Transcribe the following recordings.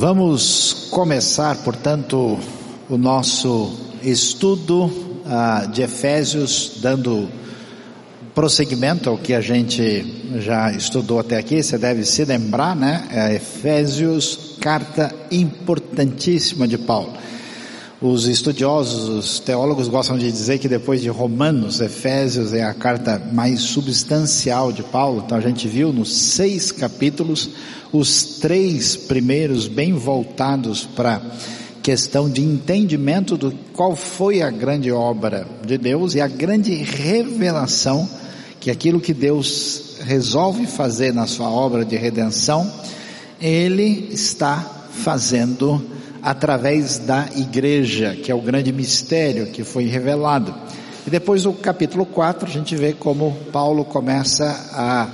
Vamos começar, portanto, o nosso estudo uh, de Efésios, dando prosseguimento ao que a gente já estudou até aqui. Você deve se lembrar, né? É Efésios, carta importantíssima de Paulo. Os estudiosos, os teólogos gostam de dizer que depois de Romanos, Efésios é a carta mais substancial de Paulo. Então a gente viu nos seis capítulos, os três primeiros bem voltados para questão de entendimento do qual foi a grande obra de Deus e a grande revelação que aquilo que Deus resolve fazer na sua obra de redenção, Ele está fazendo através da igreja, que é o grande mistério que foi revelado. E depois do capítulo 4, a gente vê como Paulo começa a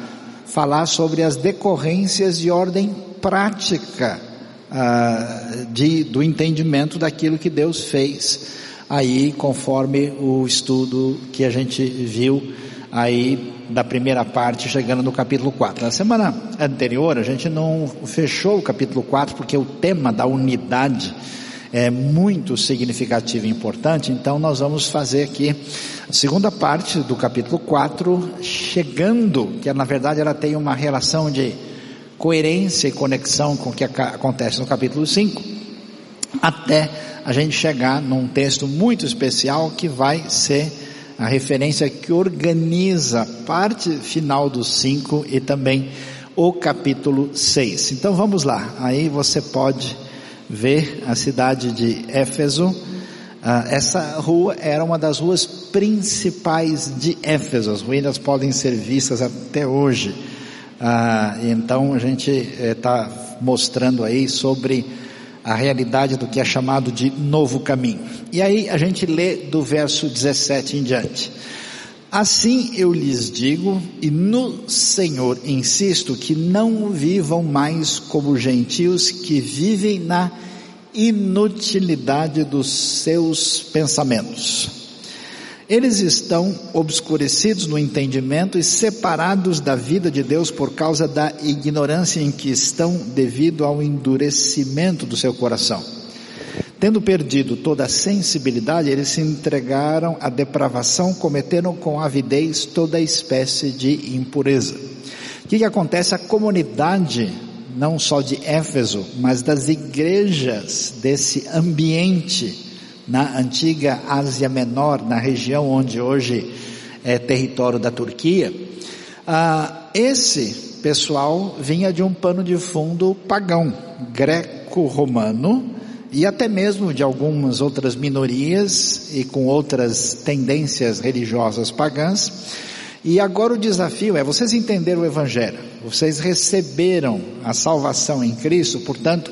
falar sobre as decorrências de ordem prática uh, de, do entendimento daquilo que Deus fez. Aí, conforme o estudo que a gente viu aí da primeira parte, chegando no capítulo 4. Na semana anterior, a gente não fechou o capítulo 4 porque o tema da unidade é muito significativo e importante, então nós vamos fazer aqui a segunda parte do capítulo 4, chegando, que na verdade ela tem uma relação de coerência e conexão com o que acontece no capítulo 5, até a gente chegar num texto muito especial que vai ser a referência que organiza a parte final do 5 e também o capítulo 6. Então vamos lá, aí você pode ver a cidade de Éfeso. Ah, essa rua era uma das ruas principais de Éfeso, as ruínas podem ser vistas até hoje. Ah, então a gente está eh, mostrando aí sobre a realidade do que é chamado de novo caminho. E aí a gente lê do verso 17 em diante. Assim eu lhes digo, e no Senhor insisto, que não vivam mais como gentios que vivem na inutilidade dos seus pensamentos eles estão obscurecidos no entendimento e separados da vida de Deus por causa da ignorância em que estão devido ao endurecimento do seu coração. Tendo perdido toda a sensibilidade, eles se entregaram à depravação, cometeram com avidez toda espécie de impureza. O que, que acontece? A comunidade, não só de Éfeso, mas das igrejas desse ambiente, na antiga Ásia Menor, na região onde hoje é território da Turquia, ah, esse pessoal vinha de um pano de fundo pagão, greco-romano, e até mesmo de algumas outras minorias e com outras tendências religiosas pagãs. E agora o desafio é, vocês entenderam o Evangelho, vocês receberam a salvação em Cristo, portanto,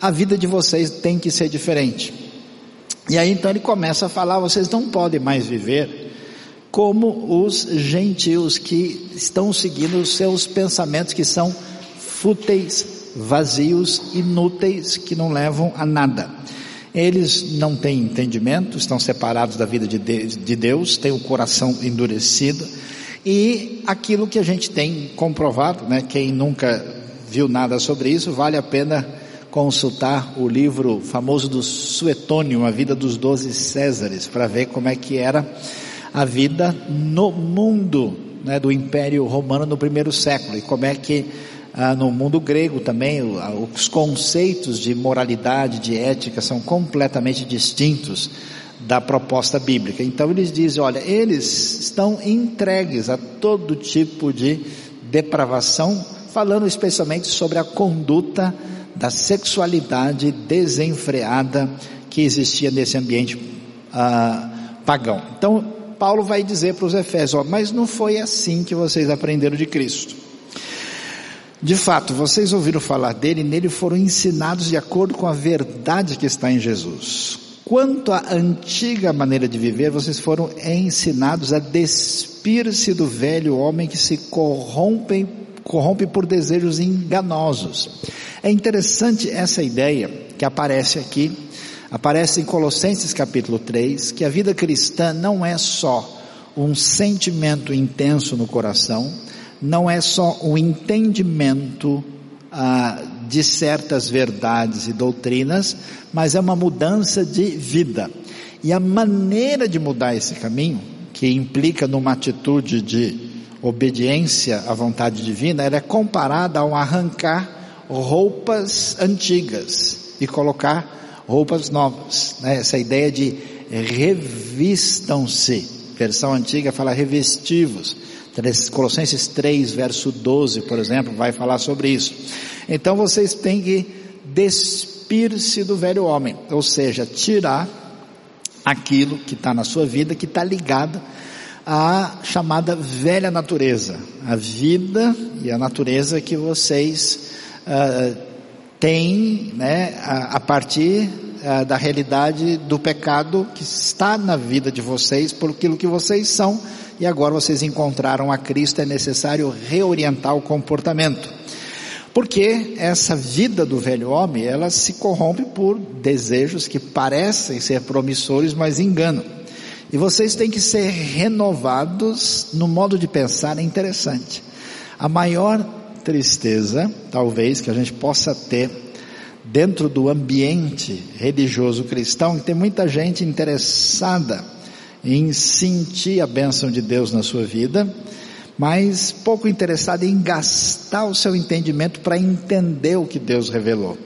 a vida de vocês tem que ser diferente. E aí então ele começa a falar: vocês não podem mais viver como os gentios que estão seguindo os seus pensamentos que são fúteis, vazios, inúteis, que não levam a nada. Eles não têm entendimento, estão separados da vida de Deus, têm o coração endurecido, e aquilo que a gente tem comprovado, né, quem nunca viu nada sobre isso, vale a pena consultar o livro famoso do Suetônio, A Vida dos Doze Césares, para ver como é que era a vida no mundo né, do Império Romano no primeiro século e como é que ah, no mundo grego também os conceitos de moralidade, de ética são completamente distintos da proposta bíblica. Então eles dizem, olha, eles estão entregues a todo tipo de depravação, falando especialmente sobre a conduta da sexualidade desenfreada que existia nesse ambiente ah, pagão. Então, Paulo vai dizer para os Efésios: ó, mas não foi assim que vocês aprenderam de Cristo. De fato, vocês ouviram falar dele e nele foram ensinados de acordo com a verdade que está em Jesus. Quanto à antiga maneira de viver, vocês foram ensinados a despir-se do velho homem que se corrompe, corrompe por desejos enganosos é interessante essa ideia que aparece aqui, aparece em Colossenses capítulo 3, que a vida cristã não é só um sentimento intenso no coração, não é só um entendimento ah, de certas verdades e doutrinas, mas é uma mudança de vida. E a maneira de mudar esse caminho, que implica numa atitude de obediência à vontade divina, ela é comparada ao arrancar roupas antigas e colocar roupas novas. Né? Essa ideia de revistam-se. Versão antiga fala revestivos. Colossenses 3, verso 12, por exemplo, vai falar sobre isso. Então vocês têm que despir-se do velho homem, ou seja, tirar aquilo que está na sua vida, que está ligado à chamada velha natureza, a vida e a natureza que vocês uh, têm né, a, a partir uh, da realidade do pecado que está na vida de vocês, por aquilo que vocês são, e agora vocês encontraram a Cristo, é necessário reorientar o comportamento. Porque essa vida do velho homem, ela se corrompe por desejos que parecem ser promissores, mas enganam. E vocês têm que ser renovados no modo de pensar, é interessante. A maior tristeza, talvez, que a gente possa ter dentro do ambiente religioso cristão, que tem muita gente interessada em sentir a bênção de Deus na sua vida, mas pouco interessado em gastar o seu entendimento para entender o que Deus revelou.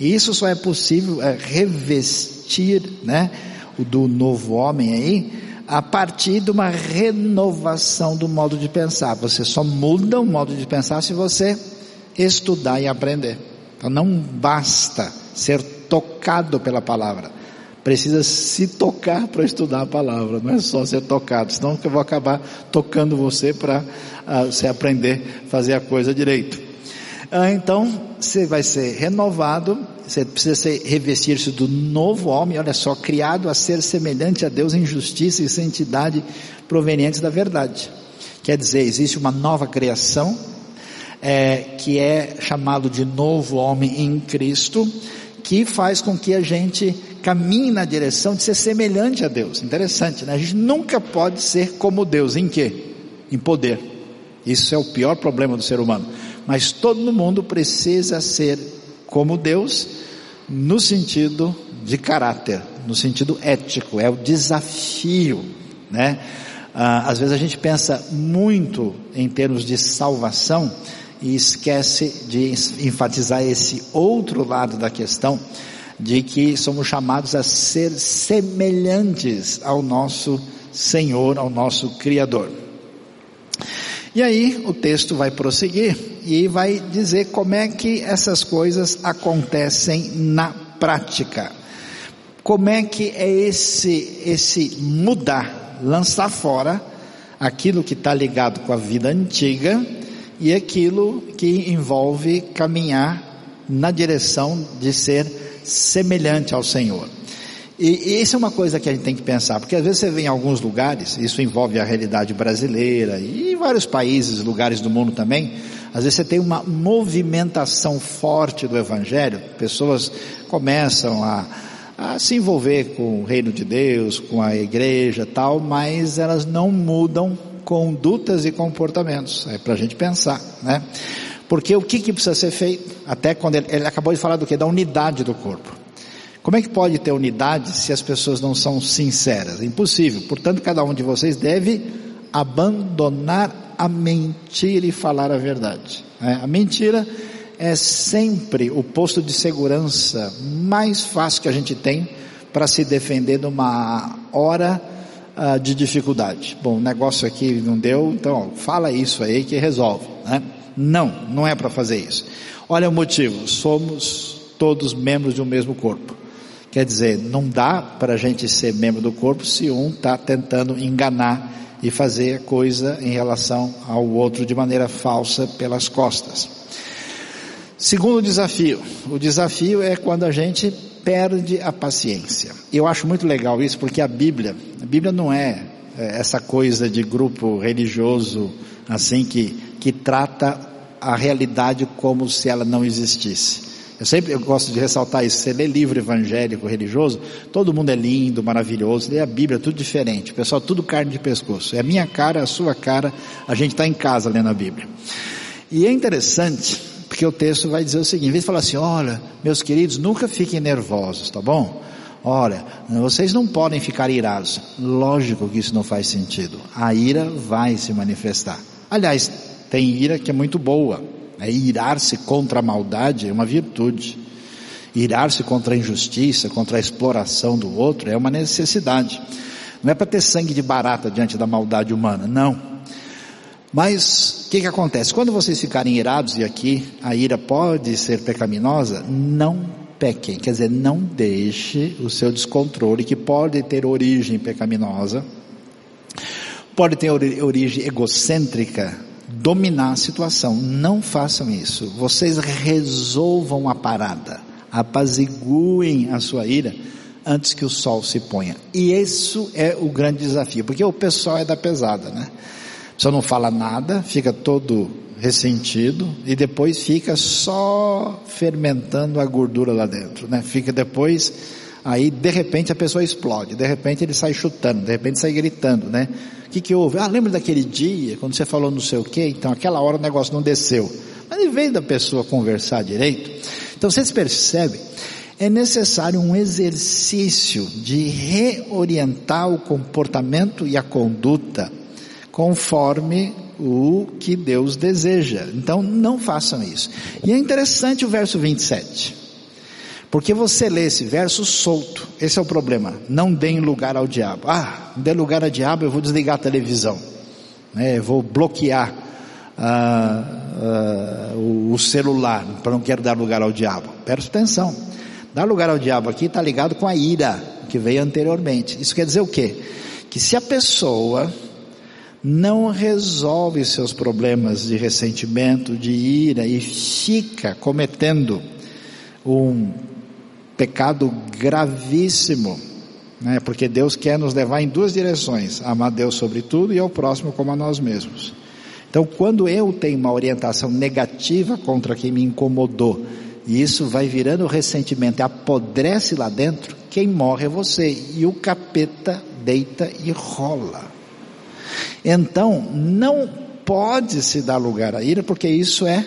E isso só é possível é, revestir, né, do novo homem aí, a partir de uma renovação do modo de pensar. Você só muda o modo de pensar se você estudar e aprender. Então não basta ser tocado pela palavra precisa se tocar para estudar a palavra, não é só ser tocado, senão eu vou acabar tocando você para uh, você aprender fazer a coisa direito. Uh, então, você vai ser renovado, você precisa revestir-se do novo homem, olha só, criado a ser semelhante a Deus em justiça e santidade provenientes da verdade. Quer dizer, existe uma nova criação, é, que é chamado de novo homem em Cristo, que faz com que a gente caminhe na direção de ser semelhante a Deus. Interessante, né? A gente nunca pode ser como Deus. Em quê? Em poder. Isso é o pior problema do ser humano. Mas todo mundo precisa ser como Deus no sentido de caráter, no sentido ético. É o desafio, né? Ah, às vezes a gente pensa muito em termos de salvação e esquece de enfatizar esse outro lado da questão de que somos chamados a ser semelhantes ao nosso Senhor, ao nosso Criador. E aí o texto vai prosseguir e vai dizer como é que essas coisas acontecem na prática. Como é que é esse, esse mudar, lançar fora aquilo que está ligado com a vida antiga e aquilo que envolve caminhar na direção de ser semelhante ao Senhor. E, e isso é uma coisa que a gente tem que pensar, porque às vezes você vê em alguns lugares, isso envolve a realidade brasileira e vários países, lugares do mundo também, às vezes você tem uma movimentação forte do Evangelho, pessoas começam a, a se envolver com o reino de Deus, com a igreja tal, mas elas não mudam condutas e comportamentos. É para a gente pensar, né? Porque o que, que precisa ser feito? Até quando ele, ele acabou de falar do que? Da unidade do corpo. Como é que pode ter unidade se as pessoas não são sinceras? É impossível. Portanto, cada um de vocês deve abandonar a mentira e falar a verdade. É, a mentira é sempre o posto de segurança mais fácil que a gente tem para se defender numa hora uh, de dificuldade. Bom, o negócio aqui não deu, então fala isso aí que resolve. Né? Não, não é para fazer isso. Olha o motivo, somos todos membros de um mesmo corpo. Quer dizer, não dá para a gente ser membro do corpo se um está tentando enganar e fazer coisa em relação ao outro de maneira falsa pelas costas. Segundo desafio, o desafio é quando a gente perde a paciência. Eu acho muito legal isso porque a Bíblia, a Bíblia não é, é essa coisa de grupo religioso assim que que trata a realidade como se ela não existisse. Eu sempre eu gosto de ressaltar isso. Você lê livro evangélico, religioso, todo mundo é lindo, maravilhoso. Lê a Bíblia, tudo diferente. O pessoal, tudo carne de pescoço. É a minha cara, a sua cara. A gente está em casa lendo a Bíblia. E é interessante, Porque o texto vai dizer o seguinte, em vez de falar assim, olha, meus queridos, nunca fiquem nervosos, tá bom? Olha, vocês não podem ficar irados. Lógico que isso não faz sentido. A ira vai se manifestar. Aliás, tem ira que é muito boa. É irar-se contra a maldade é uma virtude. Irar-se contra a injustiça, contra a exploração do outro é uma necessidade. Não é para ter sangue de barata diante da maldade humana, não. Mas o que, que acontece? Quando vocês ficarem irados, e aqui a ira pode ser pecaminosa, não pequem, quer dizer, não deixe o seu descontrole, que pode ter origem pecaminosa, pode ter origem egocêntrica, dominar a situação. Não façam isso. Vocês resolvam a parada, apaziguem a sua ira antes que o sol se ponha. E isso é o grande desafio, porque o pessoal é da pesada, né? Só não fala nada, fica todo ressentido e depois fica só fermentando a gordura lá dentro, né? Fica depois, aí de repente a pessoa explode, de repente ele sai chutando, de repente sai gritando, né? O que que houve? Ah, lembra daquele dia quando você falou não sei o que? Então aquela hora o negócio não desceu. Mas em vez da pessoa conversar direito, então vocês percebem, é necessário um exercício de reorientar o comportamento e a conduta conforme o que Deus deseja. Então não façam isso. E é interessante o verso 27. Porque você lê esse verso solto. Esse é o problema. Não deem lugar ao diabo. Ah, não dê lugar ao diabo, eu vou desligar a televisão. É, vou bloquear ah, ah, o celular, para não quero dar lugar ao diabo. Presta atenção. Dar lugar ao diabo aqui está ligado com a ira que veio anteriormente. Isso quer dizer o quê? Que se a pessoa não resolve seus problemas de ressentimento, de ira e fica cometendo um pecado gravíssimo, né? Porque Deus quer nos levar em duas direções: amar Deus sobre tudo e ao próximo como a nós mesmos. Então, quando eu tenho uma orientação negativa contra quem me incomodou, e isso vai virando ressentimento, apodrece lá dentro, quem morre é você, e o capeta deita e rola. Então, não pode se dar lugar à ira, porque isso é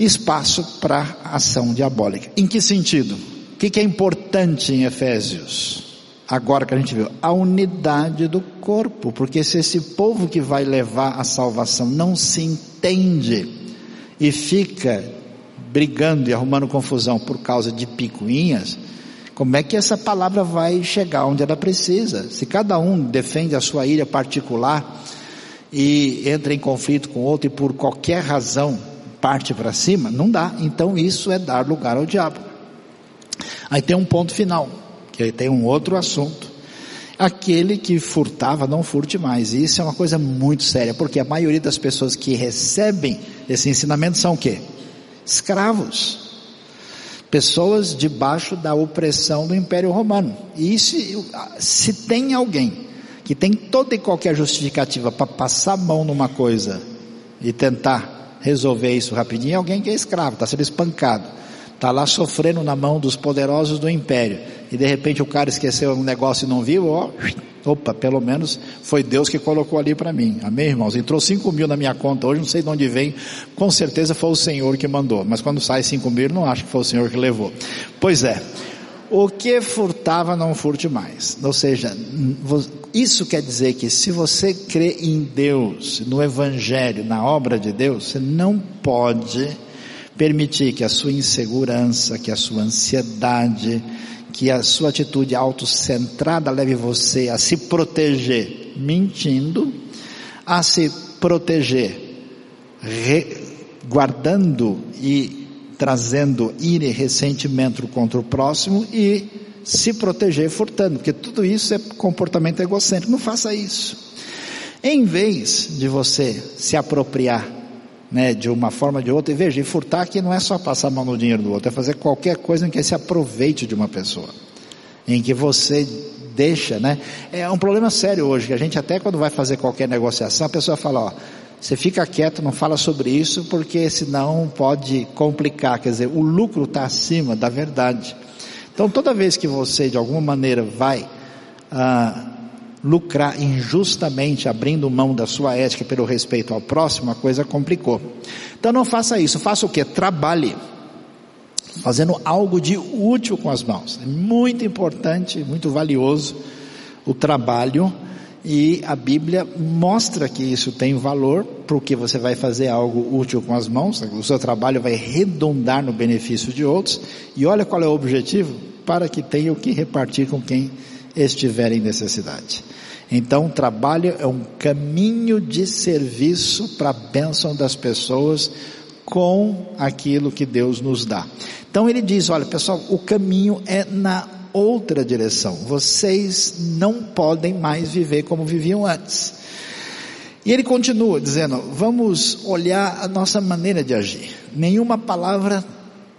espaço para ação diabólica. Em que sentido? O que, que é importante em Efésios? Agora que a gente viu, a unidade do corpo, porque se esse povo que vai levar a salvação não se entende e fica brigando e arrumando confusão por causa de picuinhas, como é que essa palavra vai chegar onde ela precisa? Se cada um defende a sua ilha particular e entra em conflito com outro e por qualquer razão parte para cima, não dá. Então isso é dar lugar ao diabo. Aí tem um ponto final, que aí tem um outro assunto. Aquele que furtava, não furte mais. E isso é uma coisa muito séria, porque a maioria das pessoas que recebem esse ensinamento são o quê? Escravos pessoas debaixo da opressão do Império Romano. E se, se tem alguém que tem toda e qualquer justificativa para passar a mão numa coisa e tentar resolver isso rapidinho, alguém que é escravo, está sendo espancado, está lá sofrendo na mão dos poderosos do Império, e de repente o cara esqueceu um negócio e não viu, ó, Opa, pelo menos foi Deus que colocou ali para mim. Amém, irmãos? Entrou cinco mil na minha conta hoje, não sei de onde vem. Com certeza foi o Senhor que mandou. Mas quando sai cinco mil, não acho que foi o Senhor que levou. Pois é. O que furtava não furte mais. Ou seja, isso quer dizer que se você crê em Deus, no Evangelho, na obra de Deus, você não pode permitir que a sua insegurança, que a sua ansiedade, que a sua atitude autocentrada leve você a se proteger mentindo, a se proteger guardando e trazendo ira e ressentimento contra o próximo e se proteger furtando, porque tudo isso é comportamento egocêntrico. Não faça isso. Em vez de você se apropriar né, de uma forma ou de outra. E veja, e furtar aqui não é só passar a mão no dinheiro do outro, é fazer qualquer coisa em que se aproveite de uma pessoa, em que você deixa, né? É um problema sério hoje, que a gente até quando vai fazer qualquer negociação, a pessoa fala, ó, você fica quieto, não fala sobre isso, porque senão pode complicar, quer dizer, o lucro está acima da verdade. Então toda vez que você de alguma maneira vai ah, lucrar injustamente, abrindo mão da sua ética pelo respeito ao próximo, a coisa complicou. Então não faça isso, faça o que? Trabalhe. Fazendo algo de útil com as mãos. É muito importante, muito valioso o trabalho e a Bíblia mostra que isso tem valor, porque você vai fazer algo útil com as mãos, o seu trabalho vai redundar no benefício de outros, e olha qual é o objetivo, para que tenha o que repartir com quem estiver em necessidade. Então, o trabalho é um caminho de serviço para a bênção das pessoas com aquilo que Deus nos dá. Então ele diz, olha pessoal, o caminho é na outra direção. Vocês não podem mais viver como viviam antes. E ele continua dizendo: vamos olhar a nossa maneira de agir. Nenhuma palavra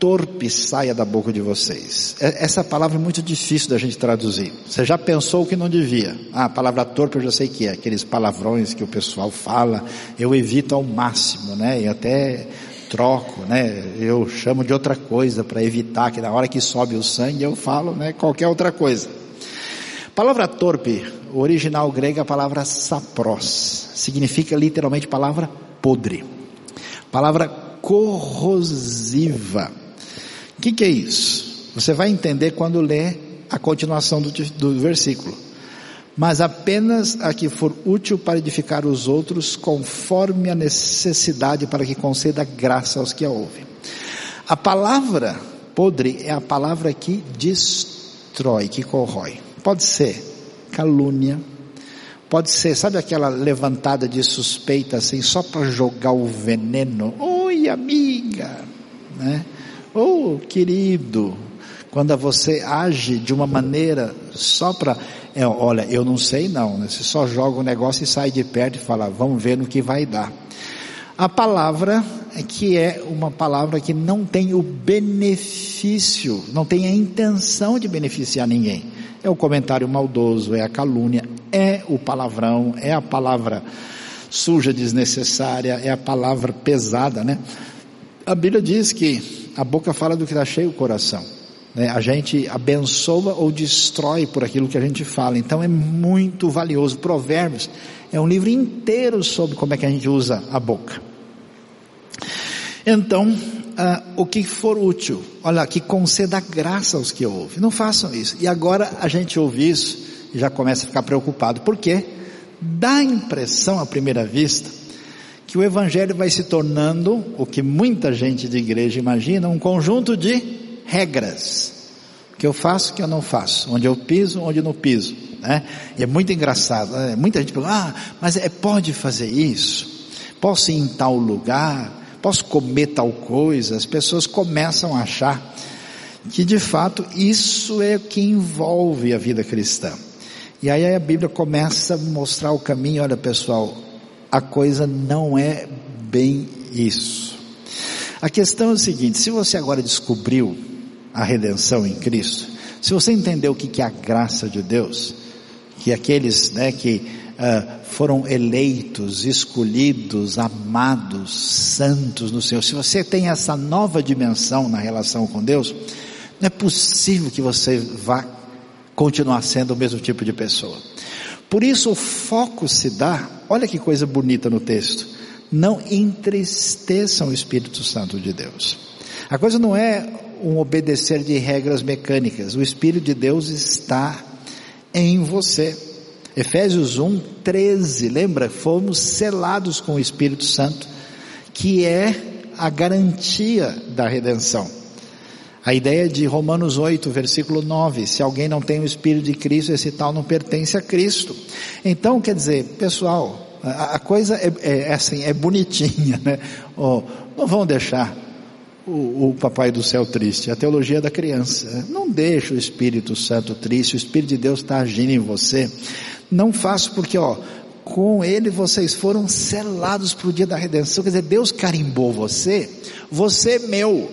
torpe saia da boca de vocês. É, essa palavra é muito difícil da gente traduzir. Você já pensou que não devia? Ah, a palavra torpe eu já sei que é, aqueles palavrões que o pessoal fala, eu evito ao máximo, né? E até troco, né? Eu chamo de outra coisa para evitar que na hora que sobe o sangue eu falo, né? Qualquer outra coisa. palavra torpe, original grego é a palavra sapros, significa literalmente palavra podre. Palavra corrosiva. O que, que é isso? Você vai entender quando ler a continuação do, do versículo mas apenas a que for útil para edificar os outros, conforme a necessidade, para que conceda graça aos que a ouvem. A palavra podre é a palavra que destrói, que corrói. Pode ser calúnia, pode ser, sabe aquela levantada de suspeita assim, só para jogar o veneno? Oi, amiga, né? Oh, querido, quando você age de uma maneira só para é, olha, eu não sei não, né? você só joga o negócio e sai de perto e fala, vamos ver no que vai dar. A palavra é que é uma palavra que não tem o benefício, não tem a intenção de beneficiar ninguém. É o comentário maldoso, é a calúnia, é o palavrão, é a palavra suja, desnecessária, é a palavra pesada, né? A Bíblia diz que a boca fala do que está cheio o coração. Né? A gente abençoa ou destrói por aquilo que a gente fala. Então é muito valioso. Provérbios é um livro inteiro sobre como é que a gente usa a boca. Então, uh, o que for útil, olha, que conceda graça aos que ouvem. Não façam isso. E agora a gente ouve isso e já começa a ficar preocupado. Por quê? Dá a impressão à primeira vista que o evangelho vai se tornando o que muita gente de igreja imagina, um conjunto de regras. O que eu faço, o que eu não faço. Onde eu piso, onde eu não piso. Né? E é muito engraçado. Né? Muita gente fala, ah, mas é, pode fazer isso? Posso ir em tal lugar? Posso comer tal coisa? As pessoas começam a achar que de fato isso é o que envolve a vida cristã. E aí a Bíblia começa a mostrar o caminho, olha pessoal, a coisa não é bem isso. A questão é o seguinte, se você agora descobriu a redenção em Cristo, se você entender o que é a graça de Deus, que aqueles né, que uh, foram eleitos, escolhidos, amados, santos no Senhor, se você tem essa nova dimensão na relação com Deus, não é possível que você vá continuar sendo o mesmo tipo de pessoa. Por isso o foco se dá, olha que coisa bonita no texto, não entristeçam o Espírito Santo de Deus. A coisa não é um obedecer de regras mecânicas. O Espírito de Deus está em você. Efésios 1, 13, lembra? Fomos selados com o Espírito Santo, que é a garantia da redenção. A ideia de Romanos 8, versículo 9, se alguém não tem o Espírito de Cristo, esse tal não pertence a Cristo. Então, quer dizer, pessoal, a, a coisa é, é, é, assim, é bonitinha, né? Oh, não vão deixar o, o, papai do céu triste, a teologia da criança. Não deixa o Espírito Santo triste, o Espírito de Deus está agindo em você. Não faço porque, ó, com ele vocês foram selados para o dia da redenção. Quer dizer, Deus carimbou você, você é meu,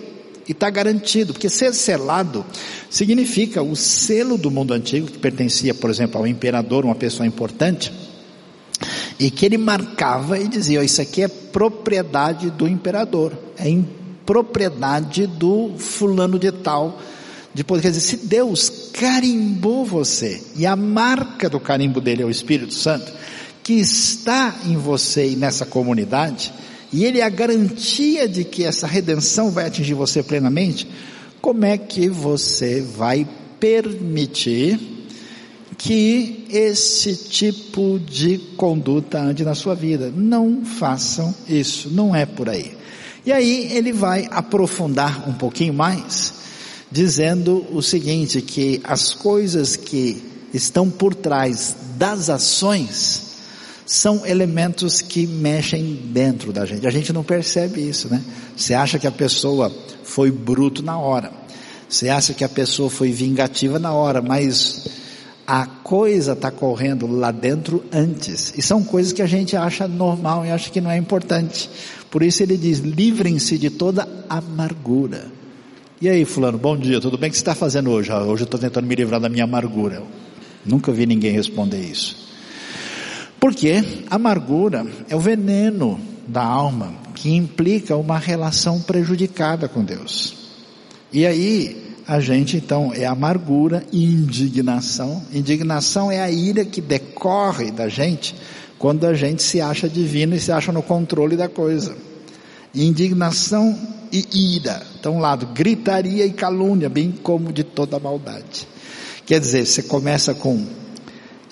e está garantido, porque ser selado significa o selo do mundo antigo, que pertencia, por exemplo, ao imperador, uma pessoa importante, e que ele marcava e dizia: Isso aqui é propriedade do imperador, é propriedade do fulano de tal. de poder, quer dizer, se Deus carimbou você, e a marca do carimbo dele é o Espírito Santo, que está em você e nessa comunidade, e ele é a garantia de que essa redenção vai atingir você plenamente, como é que você vai permitir que esse tipo de conduta ande na sua vida? Não façam isso, não é por aí. E aí ele vai aprofundar um pouquinho mais, dizendo o seguinte, que as coisas que estão por trás das ações são elementos que mexem dentro da gente. A gente não percebe isso, né? Você acha que a pessoa foi bruto na hora. Você acha que a pessoa foi vingativa na hora, mas a coisa está correndo lá dentro antes. E são coisas que a gente acha normal e acha que não é importante. Por isso ele diz: livrem-se de toda amargura. E aí, Fulano, bom dia, tudo bem? O que você está fazendo hoje? Ah, hoje eu estou tentando me livrar da minha amargura. Nunca vi ninguém responder isso. Porque amargura é o veneno da alma que implica uma relação prejudicada com Deus. E aí, a gente então é amargura e indignação. Indignação é a ira que decorre da gente quando a gente se acha divino e se acha no controle da coisa. Indignação e ira. Então, um lado, gritaria e calúnia, bem como de toda maldade. Quer dizer, você começa com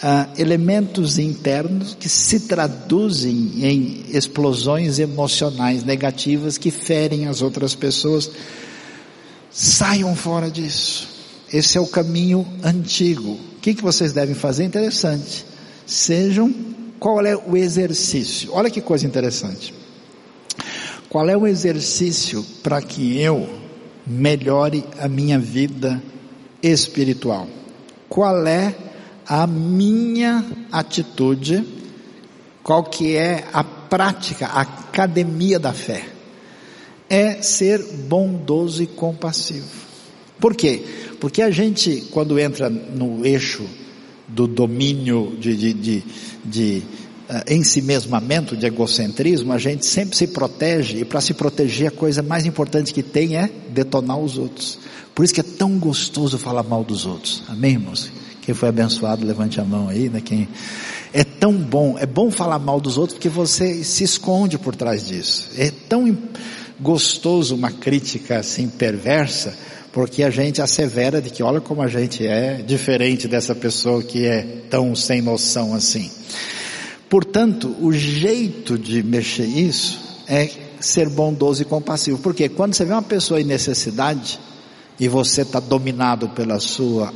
ah, elementos internos que se traduzem em explosões emocionais negativas que ferem as outras pessoas. Saiam fora disso. Esse é o caminho antigo. O que, que vocês devem fazer? Interessante. Sejam, qual é o exercício? Olha que coisa interessante. Qual é o exercício para que eu melhore a minha vida espiritual? Qual é a minha atitude? Qual que é a prática, a academia da fé? É ser bondoso e compassivo. Por quê? Porque a gente, quando entra no eixo do domínio de, de, de, de uh, ensimesmamento, de egocentrismo, a gente sempre se protege, e para se proteger a coisa mais importante que tem é detonar os outros. Por isso que é tão gostoso falar mal dos outros. Amém, irmãos? Quem foi abençoado, levante a mão aí, né? Quem... É tão bom, é bom falar mal dos outros porque você se esconde por trás disso. É tão gostoso uma crítica assim perversa, porque a gente assevera de que olha como a gente é diferente dessa pessoa que é tão sem noção assim. Portanto, o jeito de mexer isso é ser bondoso e compassivo. Porque quando você vê uma pessoa em necessidade e você está dominado pela sua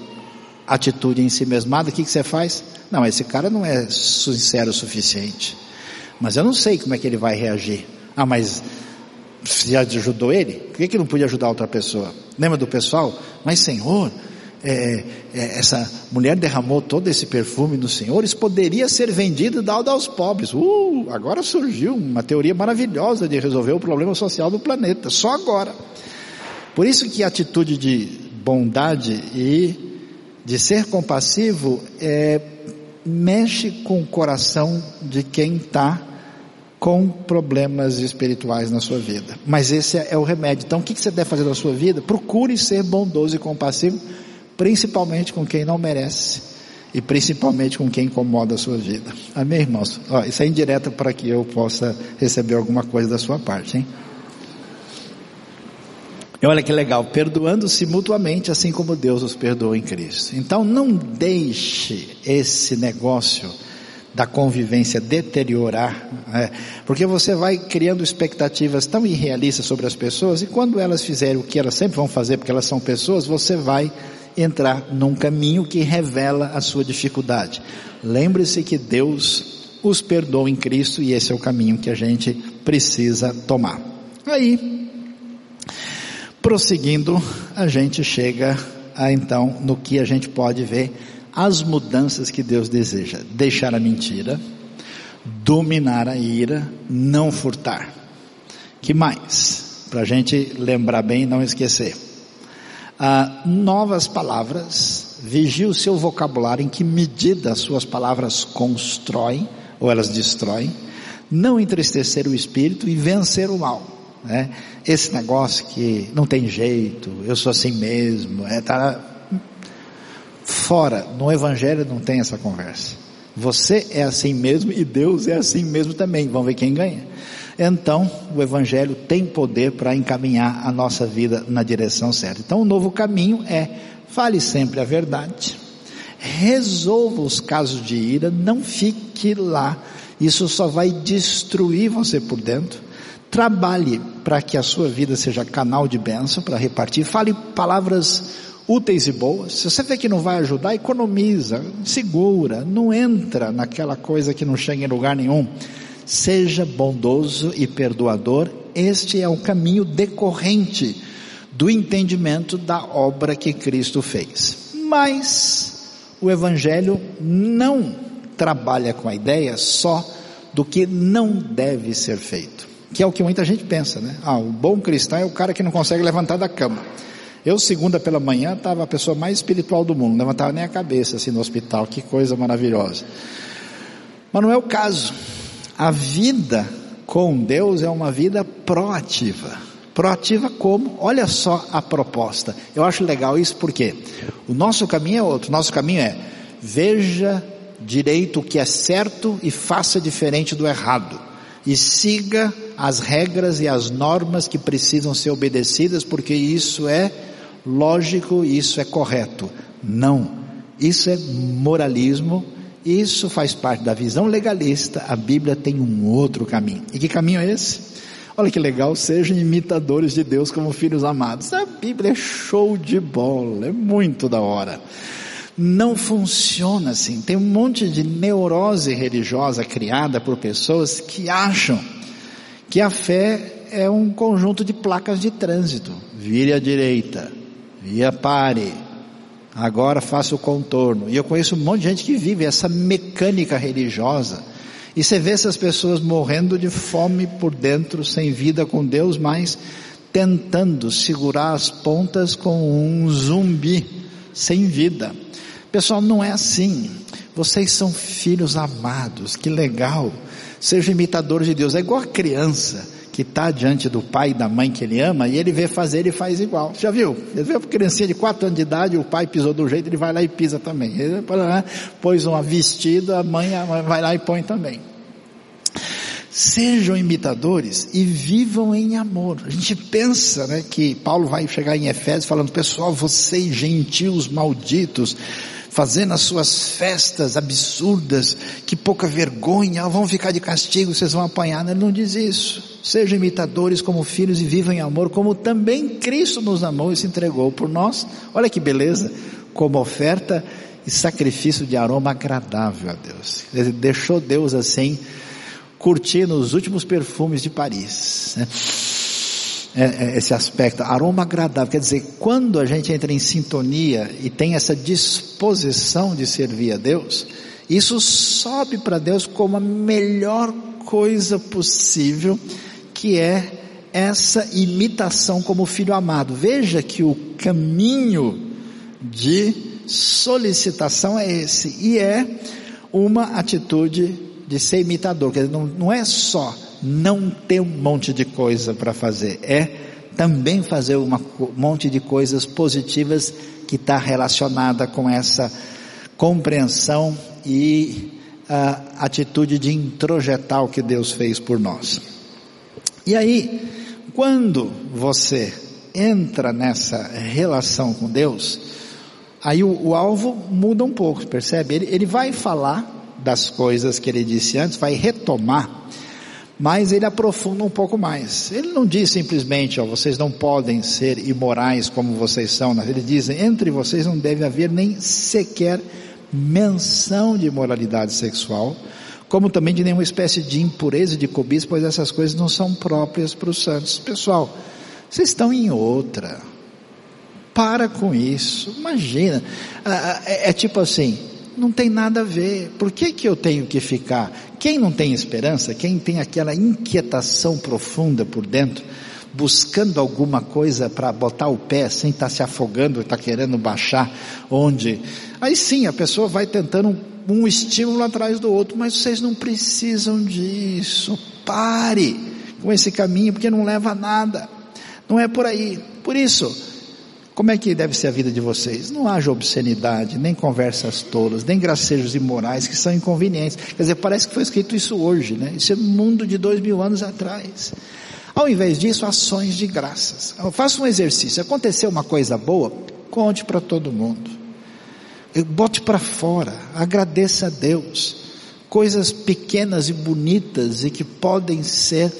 atitude em si mesmada, o que, que você faz? Não, esse cara não é sincero o suficiente. Mas eu não sei como é que ele vai reagir. Ah, mas você ajudou ele? Por que, que não podia ajudar outra pessoa? Lembra do pessoal? Mas Senhor, é, é, essa mulher derramou todo esse perfume no Senhor, isso poderia ser vendido e dado aos pobres. Uh, agora surgiu uma teoria maravilhosa de resolver o problema social do planeta, só agora. Por isso que a atitude de bondade e de ser compassivo é, mexe com o coração de quem está com problemas espirituais na sua vida. Mas esse é o remédio. Então, o que você deve fazer na sua vida? Procure ser bondoso e compassivo principalmente com quem não merece e principalmente com quem incomoda a sua vida. Amém, irmãos? Ó, isso é indireto para que eu possa receber alguma coisa da sua parte, hein? E olha que legal, perdoando-se mutuamente, assim como Deus os perdoou em Cristo. Então não deixe esse negócio da convivência deteriorar, é, porque você vai criando expectativas tão irrealistas sobre as pessoas e quando elas fizerem o que elas sempre vão fazer, porque elas são pessoas, você vai entrar num caminho que revela a sua dificuldade. Lembre-se que Deus os perdoou em Cristo e esse é o caminho que a gente precisa tomar. Aí, prosseguindo, a gente chega a então no que a gente pode ver as mudanças que Deus deseja: deixar a mentira, dominar a ira, não furtar. Que mais? Para a gente lembrar bem e não esquecer ah, novas palavras, vigie o seu vocabulário, em que medida as suas palavras constroem ou elas destroem, não entristecer o espírito e vencer o mal. né? Esse negócio que não tem jeito, eu sou assim mesmo, é tá fora. No Evangelho não tem essa conversa. Você é assim mesmo e Deus é assim mesmo também. Vamos ver quem ganha. Então, o Evangelho tem poder para encaminhar a nossa vida na direção certa. Então, o novo caminho é fale sempre a verdade, resolva os casos de ira, não fique lá. Isso só vai destruir você por dentro. Trabalhe para que a sua vida seja canal de bênção para repartir. Fale palavras úteis e boas. Se você vê que não vai ajudar, economiza, segura, não entra naquela coisa que não chega em lugar nenhum. Seja bondoso e perdoador. Este é o caminho decorrente do entendimento da obra que Cristo fez. Mas o Evangelho não trabalha com a ideia só do que não deve ser feito, que é o que muita gente pensa, né? Ah, o bom cristão é o cara que não consegue levantar da cama. Eu, segunda pela manhã, estava a pessoa mais espiritual do mundo, não levantava nem a cabeça assim no hospital, que coisa maravilhosa. Mas não é o caso. A vida com Deus é uma vida proativa. Proativa como? Olha só a proposta. Eu acho legal isso porque o nosso caminho é outro. O nosso caminho é veja direito o que é certo e faça diferente do errado. E siga as regras e as normas que precisam ser obedecidas, porque isso é lógico, isso é correto. Não. Isso é moralismo, isso faz parte da visão legalista. A Bíblia tem um outro caminho. E que caminho é esse? Olha que legal, sejam imitadores de Deus como filhos amados. A Bíblia é show de bola, é muito da hora. Não funciona assim. Tem um monte de neurose religiosa criada por pessoas que acham que a fé é um conjunto de placas de trânsito. Vire à direita, Via pare. Agora faça o contorno. E eu conheço um monte de gente que vive essa mecânica religiosa. E você vê essas pessoas morrendo de fome por dentro, sem vida com Deus, mas tentando segurar as pontas com um zumbi sem vida. Pessoal, não é assim. Vocês são filhos amados, que legal. Sejam imitadores de Deus. É igual a criança que está diante do pai e da mãe que ele ama e ele vê fazer, ele faz igual. Já viu? Ele vê uma criancinha de 4 anos de idade, o pai pisou do jeito, ele vai lá e pisa também. Ele pôs uma vestida, a mãe vai lá e põe também. Sejam imitadores e vivam em amor. A gente pensa, né, que Paulo vai chegar em Efésios falando, pessoal, vocês gentios malditos, fazendo as suas festas absurdas, que pouca vergonha, vão ficar de castigo, vocês vão apanhar. Ele não diz isso. Sejam imitadores como filhos e vivam em amor, como também Cristo nos amou e se entregou por nós. Olha que beleza, como oferta e sacrifício de aroma agradável a Deus. Ele deixou Deus assim, curtindo os últimos perfumes de Paris. Né? É, é, esse aspecto, aroma agradável, quer dizer, quando a gente entra em sintonia e tem essa disposição de servir a Deus, isso sobe para Deus como a melhor coisa possível, que é essa imitação como filho amado. Veja que o caminho de solicitação é esse, e é uma atitude de ser imitador, quer dizer, não, não é só não ter um monte de coisa para fazer, é também fazer um monte de coisas positivas que está relacionada com essa compreensão e a atitude de introjetar o que Deus fez por nós. E aí, quando você entra nessa relação com Deus, aí o, o alvo muda um pouco, percebe? Ele, ele vai falar das coisas que ele disse antes, vai retomar mas ele aprofunda um pouco mais. Ele não diz simplesmente, ó, vocês não podem ser imorais como vocês são. Ele diz, entre vocês não deve haver nem sequer menção de imoralidade sexual, como também de nenhuma espécie de impureza, de cobiça, pois essas coisas não são próprias para os santos. Pessoal, vocês estão em outra. Para com isso. Imagina. É, é tipo assim, não tem nada a ver. Por que que eu tenho que ficar? Quem não tem esperança, quem tem aquela inquietação profunda por dentro, buscando alguma coisa para botar o pé sem estar tá se afogando, está querendo baixar onde, aí sim a pessoa vai tentando um, um estímulo atrás do outro, mas vocês não precisam disso. Pare. com esse caminho, porque não leva a nada. Não é por aí. Por isso, como é que deve ser a vida de vocês? Não haja obscenidade, nem conversas tolas, nem gracejos imorais que são inconvenientes. Quer dizer, parece que foi escrito isso hoje, né? Isso é mundo de dois mil anos atrás. Ao invés disso, ações de graças. Faça um exercício. Aconteceu uma coisa boa, conte para todo mundo. Bote para fora, agradeça a Deus. Coisas pequenas e bonitas e que podem ser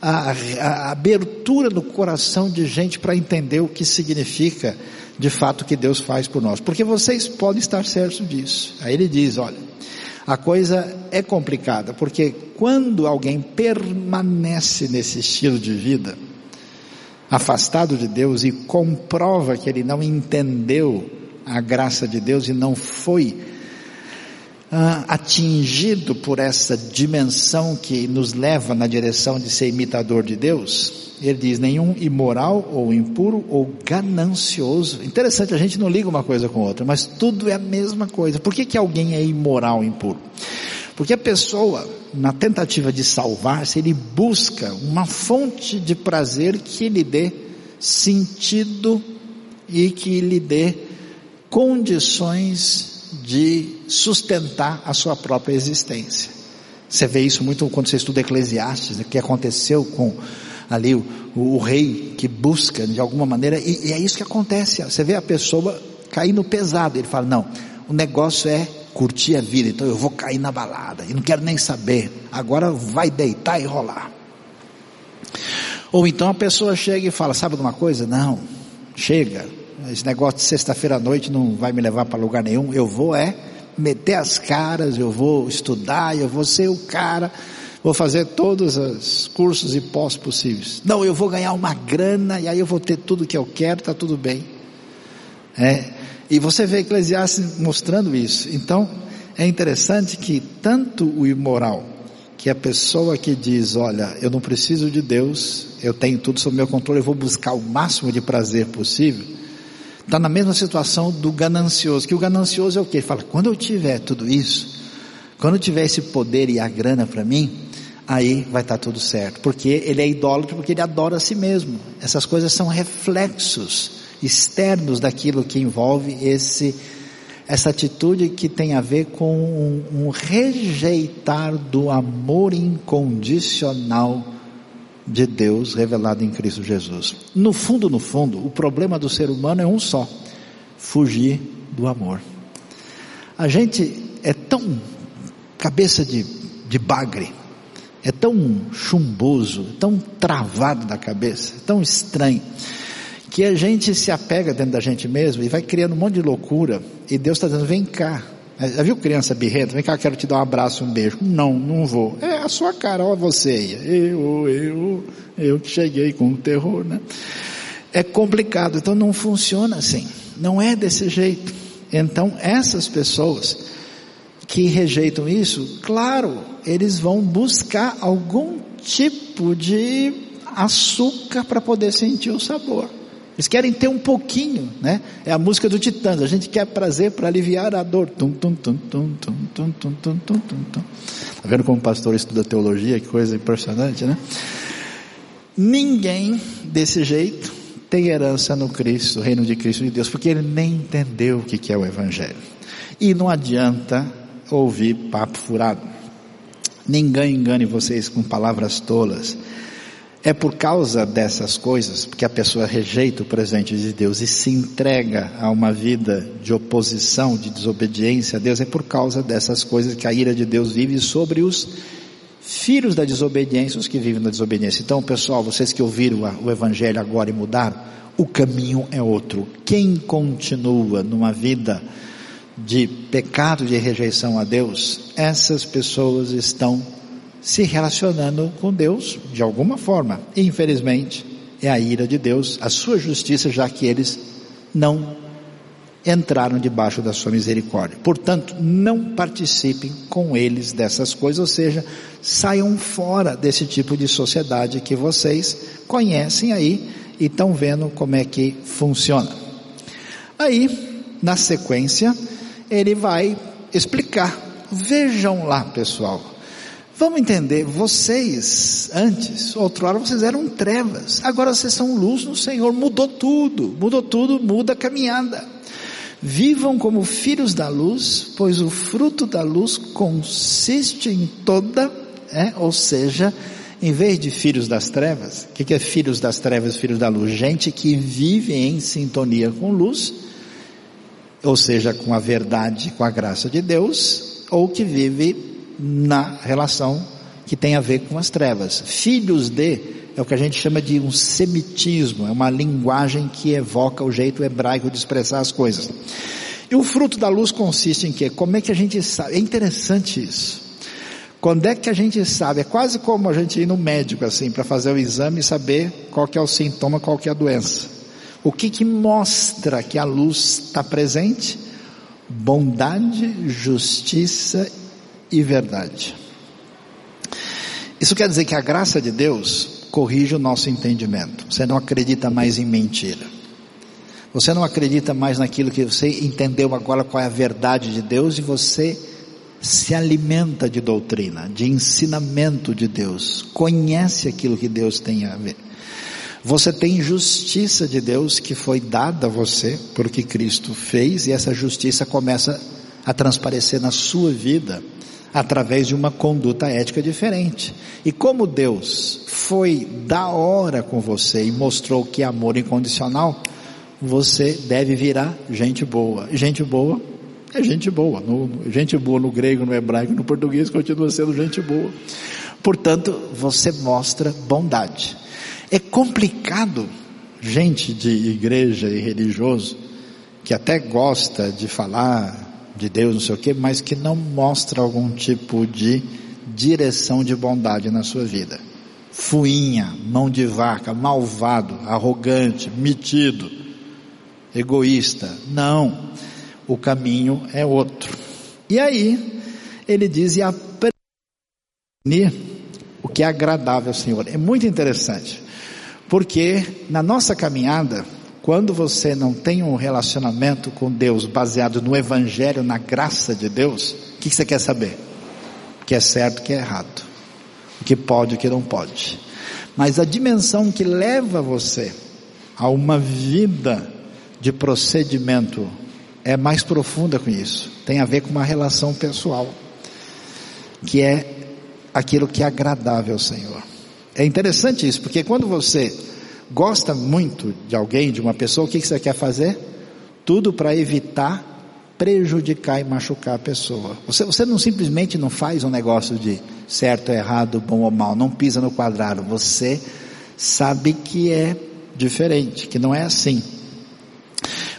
a, a abertura do coração de gente para entender o que significa de fato que Deus faz por nós. Porque vocês podem estar certos disso. Aí ele diz, olha, a coisa é complicada, porque quando alguém permanece nesse estilo de vida, afastado de Deus e comprova que ele não entendeu a graça de Deus e não foi ah, atingido por essa dimensão que nos leva na direção de ser imitador de Deus, ele diz: nenhum imoral ou impuro ou ganancioso. Interessante, a gente não liga uma coisa com outra, mas tudo é a mesma coisa. Por que, que alguém é imoral ou impuro? Porque a pessoa, na tentativa de salvar-se, ele busca uma fonte de prazer que lhe dê sentido e que lhe dê condições de sustentar a sua própria existência. Você vê isso muito quando você estuda Eclesiastes, o que aconteceu com ali o, o, o, rei que busca de alguma maneira, e, e é isso que acontece. Você vê a pessoa cair no pesado, ele fala, não, o negócio é curtir a vida, então eu vou cair na balada, e não quero nem saber, agora vai deitar e rolar. Ou então a pessoa chega e fala, sabe de uma coisa? Não, chega, esse negócio de sexta-feira à noite não vai me levar para lugar nenhum. Eu vou é meter as caras, eu vou estudar, eu vou ser o cara, vou fazer todos os cursos e pós possíveis. Não, eu vou ganhar uma grana e aí eu vou ter tudo que eu quero, tá tudo bem. É, e você vê Eclesiastes mostrando isso. Então, é interessante que tanto o imoral, que a pessoa que diz, olha, eu não preciso de Deus, eu tenho tudo sob meu controle, eu vou buscar o máximo de prazer possível, está na mesma situação do ganancioso, que o ganancioso é o que? Ele fala, quando eu tiver tudo isso, quando eu tiver esse poder e a grana para mim, aí vai estar tá tudo certo, porque ele é idólatra, porque ele adora a si mesmo. Essas coisas são reflexos externos daquilo que envolve esse essa atitude que tem a ver com um, um rejeitar do amor incondicional de Deus revelado em Cristo Jesus. No fundo, no fundo, o problema do ser humano é um só: fugir do amor. A gente é tão cabeça de, de bagre, é tão chumboso, tão travado da cabeça, tão estranho, que a gente se apega dentro da gente mesmo e vai criando um monte de loucura, e Deus está dizendo: vem cá, já viu criança birrenta? Vem cá, quero te dar um abraço, um beijo. Não, não vou. É a sua cara, olha você. Eu, eu, eu que cheguei com o terror, né? É complicado, então não funciona assim. Não é desse jeito. Então, essas pessoas que rejeitam isso, claro, eles vão buscar algum tipo de açúcar para poder sentir o sabor. Eles querem ter um pouquinho, né? É a música do Titãs. A gente quer prazer para aliviar a dor. Tum, tum, tum, tum, tum, tum, tum, tum, tum, tum. Tá vendo como o pastor estuda teologia? Que coisa impressionante, né? Ninguém desse jeito tem herança no Cristo, no reino de Cristo de Deus, porque ele nem entendeu o que é o Evangelho. E não adianta ouvir papo furado. Ninguém engane vocês com palavras tolas. É por causa dessas coisas que a pessoa rejeita o presente de Deus e se entrega a uma vida de oposição, de desobediência a Deus. É por causa dessas coisas que a ira de Deus vive sobre os filhos da desobediência, os que vivem na desobediência. Então, pessoal, vocês que ouviram o Evangelho agora e mudaram, o caminho é outro. Quem continua numa vida de pecado, de rejeição a Deus, essas pessoas estão se relacionando com Deus de alguma forma. E, infelizmente, é a ira de Deus, a sua justiça, já que eles não entraram debaixo da sua misericórdia. Portanto, não participem com eles dessas coisas, ou seja, saiam fora desse tipo de sociedade que vocês conhecem aí e estão vendo como é que funciona. Aí, na sequência, ele vai explicar. Vejam lá, pessoal. Vamos entender, vocês, antes, outrora vocês eram trevas, agora vocês são luz no Senhor, mudou tudo, mudou tudo, muda a caminhada. Vivam como filhos da luz, pois o fruto da luz consiste em toda, é, ou seja, em vez de filhos das trevas, o que, que é filhos das trevas, filhos da luz? Gente que vive em sintonia com luz, ou seja, com a verdade, com a graça de Deus, ou que vive na relação que tem a ver com as trevas. Filhos de é o que a gente chama de um semitismo, é uma linguagem que evoca o jeito hebraico de expressar as coisas. E o fruto da luz consiste em quê? Como é que a gente sabe? É interessante isso. Quando é que a gente sabe? É quase como a gente ir no médico assim para fazer o exame e saber qual que é o sintoma, qual que é a doença. O que que mostra que a luz está presente? Bondade, justiça e verdade. Isso quer dizer que a graça de Deus corrige o nosso entendimento. Você não acredita mais em mentira. Você não acredita mais naquilo que você entendeu agora qual é a verdade de Deus e você se alimenta de doutrina, de ensinamento de Deus, conhece aquilo que Deus tem a ver. Você tem justiça de Deus que foi dada a você porque Cristo fez e essa justiça começa a transparecer na sua vida através de uma conduta ética diferente. E como Deus foi da hora com você e mostrou que amor incondicional, você deve virar gente boa. Gente boa é gente boa. No, gente boa no grego, no hebraico, no português continua sendo gente boa. Portanto, você mostra bondade. É complicado gente de igreja e religioso que até gosta de falar de Deus, não sei o quê, mas que não mostra algum tipo de direção de bondade na sua vida. Fuinha, mão de vaca, malvado, arrogante, metido, egoísta. Não. O caminho é outro. E aí, ele diz, e aprender o que é agradável ao Senhor. É muito interessante. Porque na nossa caminhada, quando você não tem um relacionamento com Deus baseado no Evangelho, na graça de Deus, o que você quer saber? O que é certo, o que é errado. O que pode, o que não pode. Mas a dimensão que leva você a uma vida de procedimento é mais profunda com isso. Tem a ver com uma relação pessoal, que é aquilo que é agradável ao Senhor. É interessante isso, porque quando você gosta muito de alguém, de uma pessoa, o que você quer fazer? Tudo para evitar prejudicar e machucar a pessoa. Você, você não simplesmente não faz um negócio de certo, errado, bom ou mal, não pisa no quadrado. Você sabe que é diferente, que não é assim.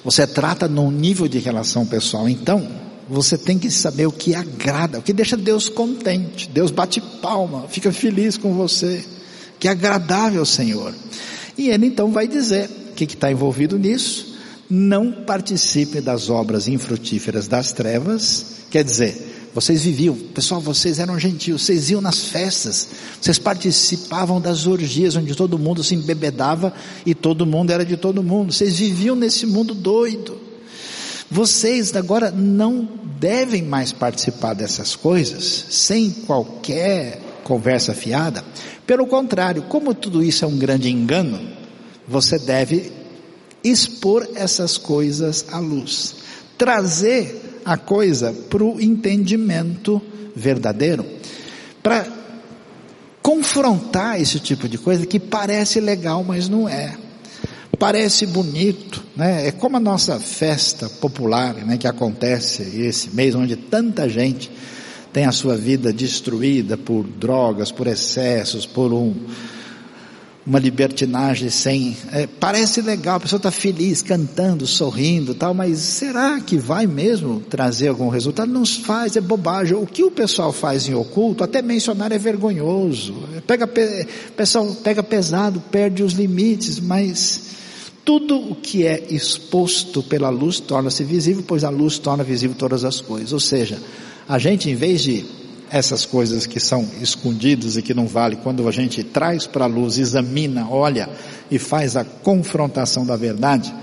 Você trata num nível de relação pessoal. Então, você tem que saber o que agrada, o que deixa Deus contente. Deus bate palma, fica feliz com você, que é agradável Senhor. E ele então vai dizer o que está envolvido nisso. Não participe das obras infrutíferas das trevas. Quer dizer, vocês viviam, pessoal, vocês eram gentios, vocês iam nas festas, vocês participavam das orgias onde todo mundo se embebedava e todo mundo era de todo mundo. Vocês viviam nesse mundo doido. Vocês agora não devem mais participar dessas coisas sem qualquer conversa fiada, pelo contrário, como tudo isso é um grande engano, você deve expor essas coisas à luz, trazer a coisa para o entendimento verdadeiro, para confrontar esse tipo de coisa que parece legal, mas não é. Parece bonito, né? É como a nossa festa popular, né, que acontece esse mês, onde tanta gente tem a sua vida destruída por drogas, por excessos, por um, uma libertinagem sem. É, parece legal, a pessoa está feliz, cantando, sorrindo tal, mas será que vai mesmo trazer algum resultado? Não faz, é bobagem. O que o pessoal faz em oculto, até mencionar é vergonhoso. Pega, o pessoal pega pesado, perde os limites, mas tudo o que é exposto pela luz torna-se visível, pois a luz torna visível todas as coisas. Ou seja, a gente, em vez de essas coisas que são escondidas e que não vale, quando a gente traz para a luz, examina, olha e faz a confrontação da verdade,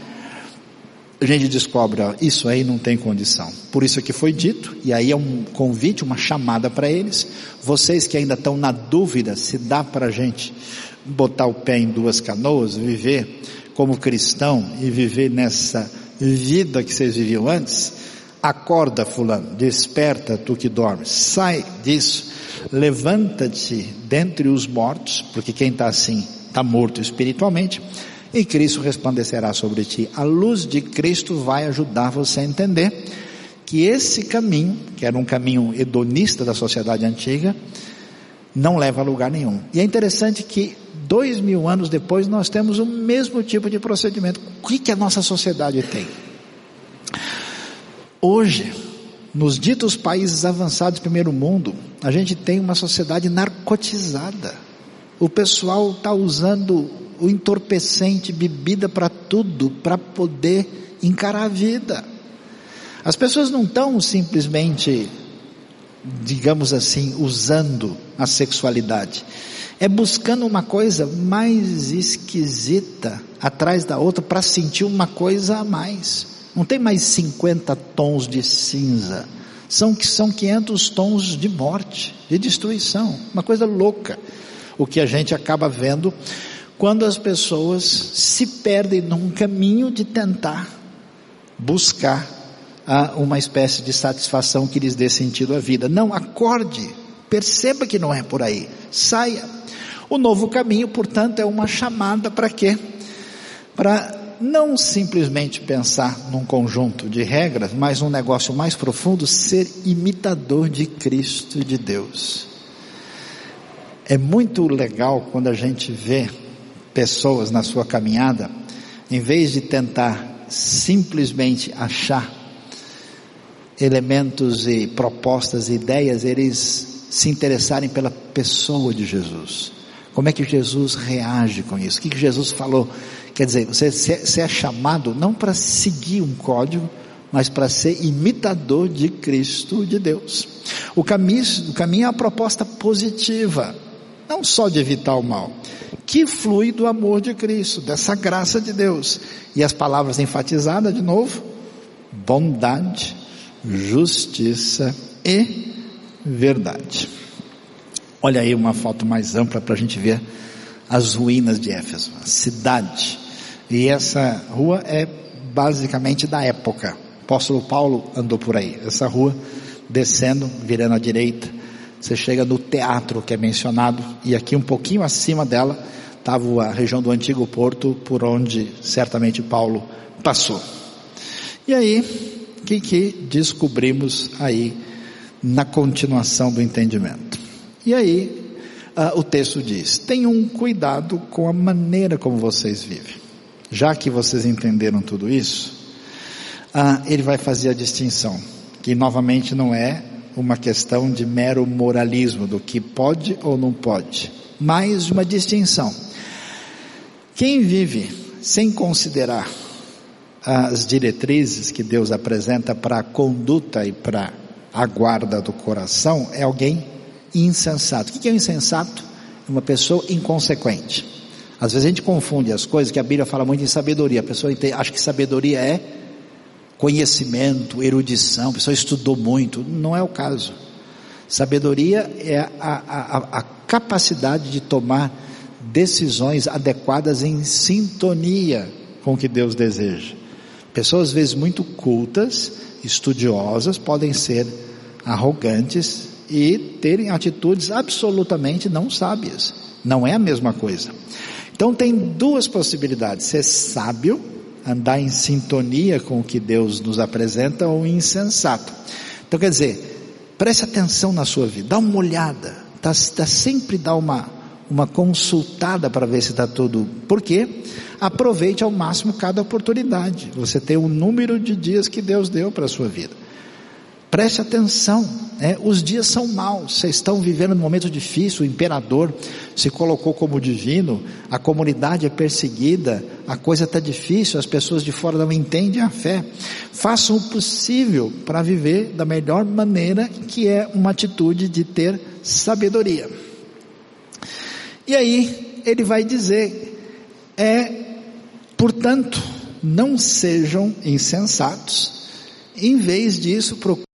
a gente descobre, ó, isso aí não tem condição. Por isso que foi dito, e aí é um convite, uma chamada para eles. Vocês que ainda estão na dúvida se dá para a gente botar o pé em duas canoas, viver como cristão e viver nessa vida que vocês viviam antes, acorda fulano, desperta tu que dormes, sai disso, levanta-te dentre os mortos, porque quem está assim está morto espiritualmente, e Cristo resplandecerá sobre ti. A luz de Cristo vai ajudar você a entender que esse caminho, que era um caminho hedonista da sociedade antiga, não leva a lugar nenhum. E é interessante que dois mil anos depois nós temos o mesmo tipo de procedimento. O que, que a nossa sociedade tem? Hoje, nos ditos países avançados do primeiro mundo, a gente tem uma sociedade narcotizada. O pessoal está usando o entorpecente, bebida para tudo, para poder encarar a vida. As pessoas não estão simplesmente, digamos assim, usando a sexualidade. É buscando uma coisa mais esquisita atrás da outra para sentir uma coisa a mais. Não tem mais 50 tons de cinza. São, são 500 tons de morte, de destruição. Uma coisa louca. O que a gente acaba vendo quando as pessoas se perdem num caminho de tentar buscar ah, uma espécie de satisfação que lhes dê sentido à vida. Não, acorde, perceba que não é por aí, saia. O novo caminho, portanto, é uma chamada para quê? Para não simplesmente pensar num conjunto de regras, mas um negócio mais profundo, ser imitador de Cristo e de Deus. É muito legal quando a gente vê pessoas na sua caminhada, em vez de tentar simplesmente achar elementos e propostas e ideias, eles se interessarem pela pessoa de Jesus. Como é que Jesus reage com isso? O que, Jesus falou? Quer dizer, você, é chamado não para seguir um código, mas para ser imitador de Cristo, de Deus. O caminho, o caminho é a proposta positiva, não só de evitar o mal, que flui do amor de Cristo, dessa graça de Deus. E as palavras enfatizadas de novo: bondade, justiça e verdade. Olha aí uma foto mais ampla para a gente ver as ruínas de Éfeso, a cidade. E essa rua é basicamente da época. O apóstolo Paulo andou por aí. Essa rua, descendo, virando à direita, você chega no teatro que é mencionado, e aqui um pouquinho acima dela estava a região do antigo porto, por onde certamente Paulo passou. E aí, o que, que descobrimos aí na continuação do entendimento? E aí, uh, o texto diz: tenham cuidado com a maneira como vocês vivem. Já que vocês entenderam tudo isso, uh, ele vai fazer a distinção, que novamente não é uma questão de mero moralismo do que pode ou não pode, mas uma distinção. Quem vive sem considerar as diretrizes que Deus apresenta para a conduta e para a guarda do coração é alguém insensato. O que é um insensato? Uma pessoa inconsequente. Às vezes a gente confunde as coisas que a Bíblia fala muito em sabedoria. A pessoa acha que sabedoria é conhecimento, erudição, a pessoa estudou muito. Não é o caso. Sabedoria é a, a, a capacidade de tomar decisões adequadas em sintonia com o que Deus deseja. Pessoas às vezes muito cultas, estudiosas, podem ser arrogantes e terem atitudes absolutamente não sábias. Não é a mesma coisa. Então tem duas possibilidades: ser sábio andar em sintonia com o que Deus nos apresenta ou insensato. Então quer dizer, preste atenção na sua vida, dá uma olhada, tá, tá sempre dá uma, uma consultada para ver se está tudo. Por quê? Aproveite ao máximo cada oportunidade. Você tem um número de dias que Deus deu para a sua vida. Preste atenção, né? os dias são maus, vocês estão vivendo um momento difícil, o imperador se colocou como divino, a comunidade é perseguida, a coisa está difícil, as pessoas de fora não entendem a fé. Façam o possível para viver da melhor maneira, que é uma atitude de ter sabedoria. E aí, ele vai dizer, é, portanto, não sejam insensatos, em vez disso procurem